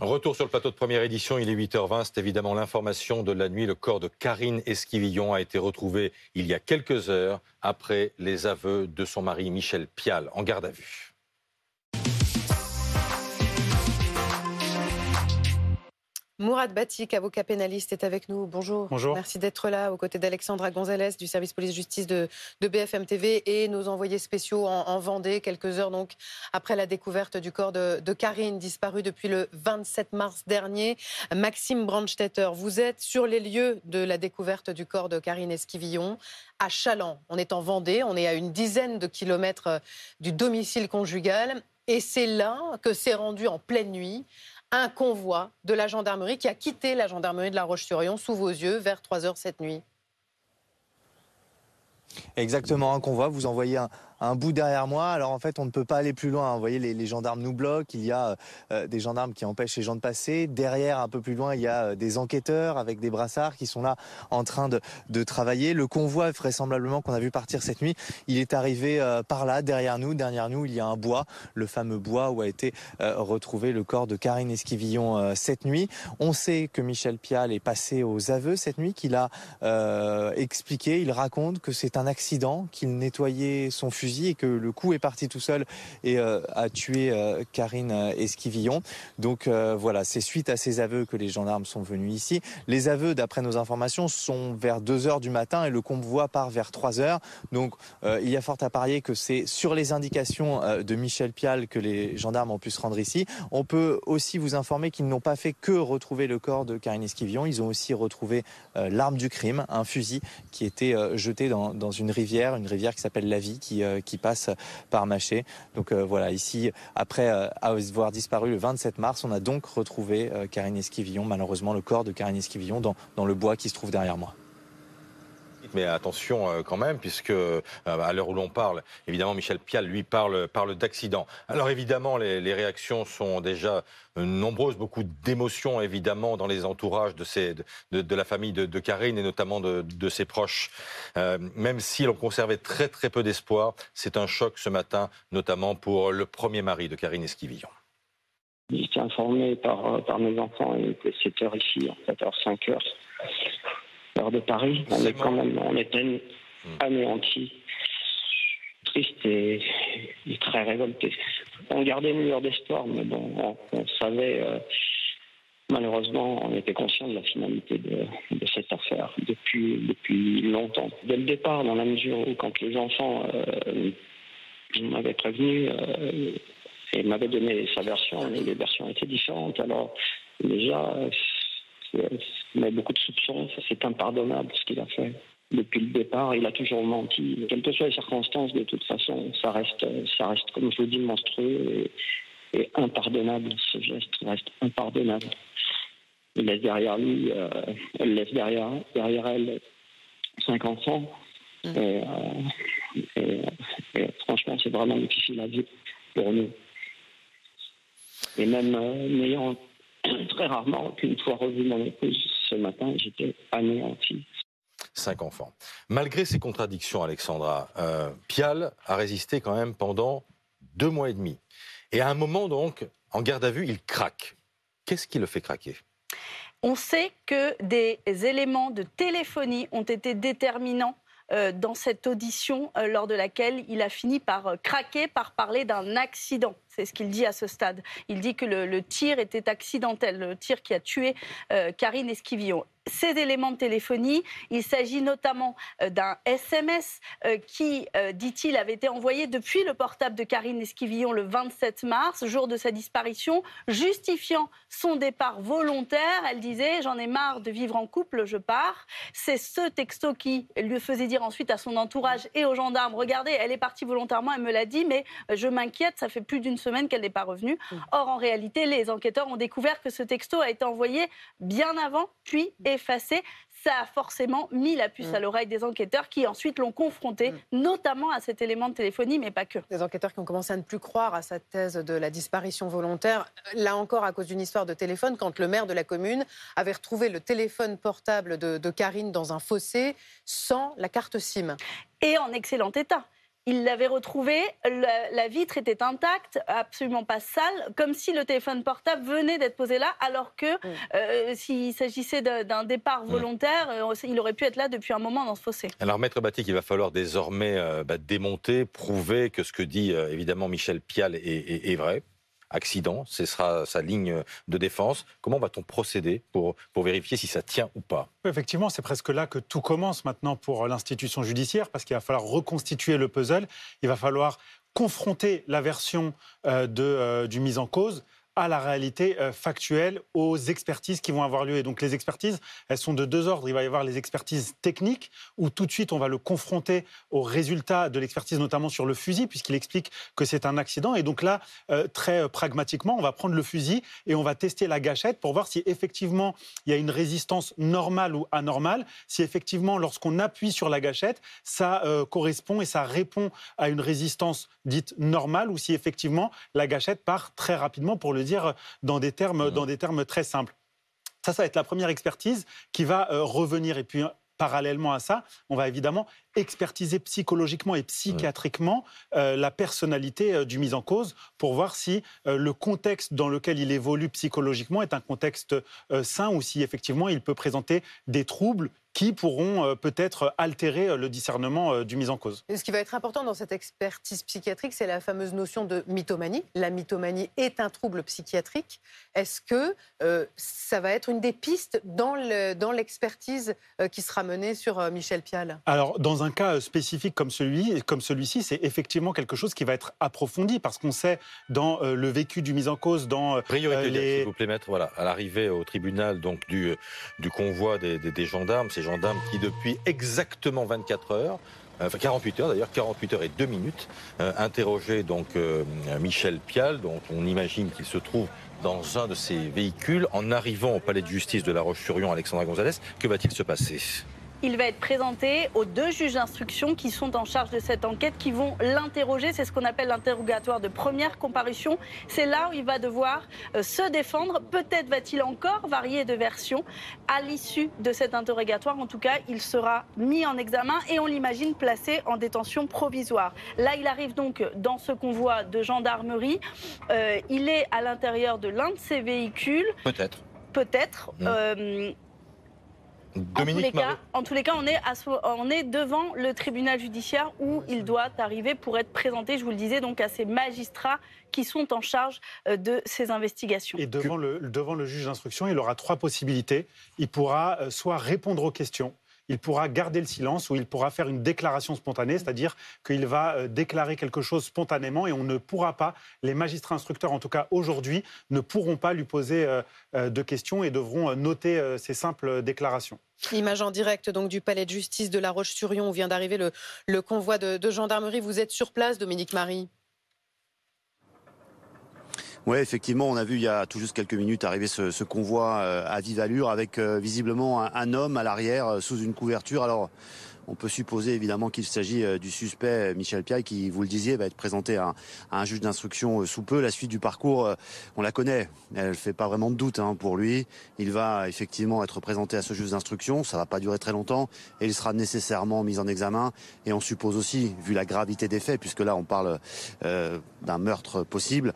Retour sur le plateau de première édition, il est 8h20, c'est évidemment l'information de la nuit. Le corps de Karine Esquivillon a été retrouvé il y a quelques heures après les aveux de son mari Michel Pial en garde à vue. Mourad Batik, avocat pénaliste, est avec nous. Bonjour. Bonjour. Merci d'être là aux côtés d'Alexandra Gonzalez du service police-justice de, BFM TV et nos envoyés spéciaux en, Vendée, quelques heures donc après la découverte du corps de, Karine, disparue depuis le 27 mars dernier. Maxime Brandstetter, vous êtes sur les lieux de la découverte du corps de Karine Esquivillon à Chaland. On est en Vendée, on est à une dizaine de kilomètres du domicile conjugal. Et c'est là que s'est rendu en pleine nuit un convoi de la gendarmerie qui a quitté la gendarmerie de La Roche-sur-Yon sous vos yeux vers 3 heures cette nuit. Exactement, un convoi. Vous envoyez un, un bout derrière moi. Alors en fait, on ne peut pas aller plus loin. Vous voyez, les, gendarmes nous bloquent. Il y a euh, des gendarmes qui empêchent les gens de passer. Derrière, un peu plus loin, il y a euh, des enquêteurs avec des brassards qui sont là en train de, travailler. Le convoi, vraisemblablement, qu'on a vu partir cette nuit, il est arrivé euh, par là, derrière nous. Derrière nous, il y a un bois, le fameux bois où a été retrouvé le corps de Karine Esquivillon cette nuit. On sait que Michel Pial est passé aux aveux cette nuit, qu'il a expliqué, il raconte que c'est un accident, qu'il nettoyait son fusil et que le coup est parti tout seul et euh, a tué euh, Karine euh, Esquivillon. Donc voilà, c'est suite à ces aveux que les gendarmes sont venus ici. Les aveux, d'après nos informations, sont vers 2 heures du matin et le convoi part vers 3 heures. Donc il y a fort à parier que c'est sur les indications de Michel Pial que les gendarmes ont pu se rendre ici. On peut aussi vous informer qu'ils n'ont pas fait que retrouver le corps de Karine Esquivillon. Ils ont aussi retrouvé l'arme du crime, un fusil qui était jeté dans, dans, une rivière, une rivière qui s'appelle la Vie, qui, qui passe par Maché. Donc euh, voilà, ici, après euh, avoir disparu le 27 mars, on a donc retrouvé euh, Karine Esquivillon, malheureusement le corps de Karine Esquivillon dans, dans le bois qui se trouve derrière moi mais attention euh, quand même, puisque euh, à l'heure où l'on parle, évidemment, Michel Pial, lui, parle, parle d'accident. Alors évidemment, les, réactions sont déjà euh, nombreuses, beaucoup d'émotions, évidemment, dans les entourages de, de, la famille de, Karine et notamment de, ses proches. même si l'on conservait très très peu d'espoir, c'est un choc ce matin, notamment pour le premier mari de Karine Esquivillon. J'étais informé par, par mes enfants et c'était ici, en fait, à 5 heures de Paris. On est quand même, on était hmm. anéanti, triste et, très révolté. On gardait une lueur d'espoir, mais bon, on, savait, euh, malheureusement, on était conscient de la finalité de, cette affaire depuis, depuis longtemps. Dès le départ, dans la mesure où, quand les enfants euh, m'avaient prévenu euh, et m'avaient donné sa version, les versions étaient différentes. Alors, déjà, a beaucoup de soupçons, c'est impardonnable ce qu'il a fait. Depuis le départ, il a toujours menti. Quelles que soient les circonstances, de toute façon, ça reste, ça reste comme je vous dis, monstrueux et, impardonnable. Ce geste reste impardonnable. Il laisse derrière lui, euh, elle laisse derrière, derrière elle cinq enfants. Mmh. Euh, et, franchement, c'est vraiment difficile à vivre pour nous. Et même euh, n'ayant très rarement qu'une fois revu mon épouse ce matin, j'étais anéanti. Cinq enfants. Malgré ces contradictions, Alexandra, euh, Pial a résisté quand même pendant deux mois et demi. Et à un moment, donc, en garde à vue, il craque. Qu'est-ce qui le fait craquer? On sait que des éléments de téléphonie ont été déterminants euh, dans cette audition euh, lors de laquelle il a fini par craquer, par parler d'un accident. C'est ce qu'il dit à ce stade. Il dit que le, tir était accidentel, le tir qui a tué euh, Karine Esquivillon ces éléments de téléphonie. Il s'agit notamment euh, d'un SMS euh, qui, dit-il, avait été envoyé depuis le portable de Karine Esquivillon le 27 mars, jour de sa disparition, justifiant son départ volontaire. Elle disait J'en ai marre de vivre en couple, je pars. C'est ce texto qui lui faisait dire ensuite à son entourage et aux gendarmes Regardez, elle est partie volontairement, elle me l'a dit, mais je m'inquiète, ça fait plus d'une semaine qu'elle n'est pas revenue. Or, en réalité, les enquêteurs ont découvert que ce texto a été envoyé bien avant, puis effacé ça a forcément mis la puce mm. à l'oreille des enquêteurs qui ensuite l'ont confronté, mm. notamment à cet élément de téléphonie, mais pas que. Des enquêteurs qui ont commencé à ne plus croire à sa thèse de la disparition volontaire, là encore à cause d'une histoire de téléphone, quand le maire de la commune avait retrouvé le téléphone portable de, de Karine dans un fossé sans la carte SIM. Et en excellent état il l'avait retrouvé, la, vitre était intacte, absolument pas sale, comme si le téléphone portable venait d'être posé là, alors que mm. euh, s'il s'agissait d'un départ mm. volontaire, euh, il aurait pu être là depuis un moment dans ce fossé. Alors, Maître Batik, il va falloir désormais euh, bah, démonter, prouver que ce que dit évidemment Michel Pial est vrai accident, ce sera sa ligne de défense. Comment va-t-on procéder pour, pour vérifier si ça tient ou pas? Effectivement, c'est presque là que tout commence maintenant pour l'institution judiciaire, parce qu'il va falloir reconstituer le puzzle, il va falloir confronter la version euh, de, euh, du mise en cause à la réalité euh, factuelle, aux expertises qui vont avoir lieu. Et donc les expertises, elles sont de deux ordres. Il va y avoir les expertises techniques, où tout de suite on va le confronter aux résultats de l'expertise, notamment sur le fusil, puisqu'il explique que c'est un accident. Et donc là, euh, très euh, pragmatiquement, on va prendre le fusil et on va tester la gâchette pour voir si effectivement il y a une résistance normale ou anormale, si effectivement lorsqu'on appuie sur la gâchette, ça correspond et ça répond à une résistance dite normale, ou si effectivement la gâchette part très rapidement pour le dire dans des termes, mmh. dans des termes très simples. Ça, ça va être la première expertise qui va euh, revenir. Et puis, parallèlement à ça, on va évidemment expertiser psychologiquement et psychiatriquement euh, la personnalité euh, du mis en cause pour voir si le contexte dans lequel il évolue psychologiquement est un contexte sain ou si effectivement il peut présenter des troubles qui pourront euh, peut-être altérer euh, le discernement euh, du mis en cause. ce qui va être important dans cette expertise psychiatrique, c'est la fameuse notion de mythomanie. La mythomanie est un trouble psychiatrique. Est-ce que ça va être une des pistes dans l'expertise qui sera menée sur Michel Pial? Alors, dans un cas spécifique comme celui comme celui-ci, c'est effectivement quelque chose qui va être approfondi parce qu'on sait dans le vécu du mis en cause, dans priorité, les... s'il vous plaît, maître. Voilà, à l'arrivée au tribunal donc du du convoi des, des gendarmes, c'est gendarmes qui, depuis exactement 24 heures, euh, enfin 48 heures d'ailleurs, 48 heures et 2 minutes, euh, interrogeaient donc euh, Michel Pial, dont on imagine qu'il se trouve dans un de ces véhicules. En arrivant au palais de justice de La Roche-sur-Yon, Alexandra Gonzalez, que va-t-il se passer? Il va être présenté aux deux juges d'instruction qui sont en charge de cette enquête, qui vont l'interroger. C'est ce qu'on appelle l'interrogatoire de première comparution. C'est là où il va devoir euh, se défendre. Peut-être va-t-il encore varier de version. À l'issue de cet interrogatoire, en tout cas, il sera mis en examen et on l'imagine placé en détention provisoire. Là, il arrive donc dans ce convoi de gendarmerie. Euh, il est à l'intérieur de l'un de ces véhicules. Peut-être. Peut-être. En tous, les cas, en tous les cas, on est, on est devant le tribunal judiciaire où il doit arriver pour être présenté, je vous le disais, donc à ces magistrats qui sont en charge euh, de ces investigations. Et devant le, devant le juge d'instruction, il aura trois possibilités. Il pourra euh, soit répondre aux questions, il pourra garder le silence ou il pourra faire une déclaration spontanée, c'est-à-dire qu'il va euh, déclarer quelque chose spontanément et on ne pourra pas, les magistrats instructeurs en tout cas aujourd'hui, ne pourront pas lui poser euh, euh, de questions et devront noter ces simples déclarations. Image en direct donc du palais de justice de La Roche-sur-Yon où vient d'arriver le, convoi de gendarmerie. Vous êtes sur place, Dominique Marie? Oui, effectivement, on a vu il y a tout juste quelques minutes arriver ce, convoi euh, à vive allure avec euh, visiblement un, homme à l'arrière euh, sous une couverture. Alors, on peut supposer évidemment qu'il s'agit du suspect Michel Piaille qui, vous le disiez, va être présenté à, un juge d'instruction sous peu. La suite du parcours, on la connaît. Elle ne fait pas vraiment de doute hein, pour lui. Il va effectivement être présenté à ce juge d'instruction. Ça va pas durer très longtemps et il sera nécessairement mis en examen. Et on suppose aussi, vu la gravité des faits, puisque là on parle d'un meurtre possible,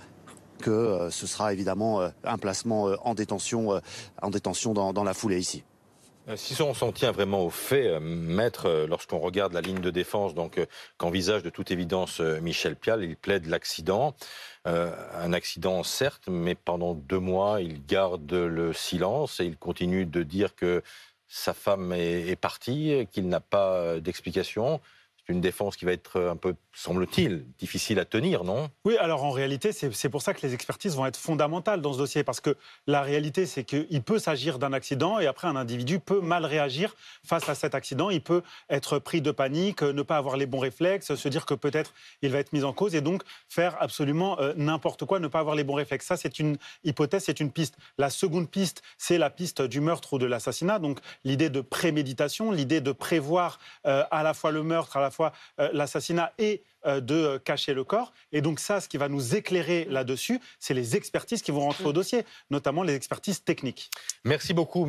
que euh, ce sera évidemment euh, un placement euh, en détention, en détention dans, la foulée ici. Si on s'en tient vraiment aux faits, maître, lorsqu'on regarde la ligne de défense, donc qu'envisage de toute évidence Michel Pial, il plaide l'accident, un accident certes, mais pendant deux mois, il garde le silence et il continue de dire que sa femme est partie, qu'il n'a pas d'explication une défense qui va être un peu, semble-t-il, difficile à tenir, non? Oui, alors en réalité, c'est pour ça que les expertises vont être fondamentales dans ce dossier, parce que la réalité, c'est qu'il peut s'agir d'un accident et après, un individu peut mal réagir face à cet accident. Il peut être pris de panique, ne pas avoir les bons réflexes, se dire que peut-être il va être mis en cause et donc faire absolument euh, n'importe quoi, ne pas avoir les bons réflexes. Ça, c'est une hypothèse, c'est une piste. La seconde piste, c'est la piste du meurtre ou de l'assassinat, donc l'idée de préméditation, l'idée de prévoir euh, à la fois le meurtre, à la fois euh, l'assassinat et euh, de euh, cacher le corps. Et donc ça, ce qui va nous éclairer là-dessus, c'est les expertises qui vont rentrer au dossier, notamment les expertises techniques. Merci beaucoup.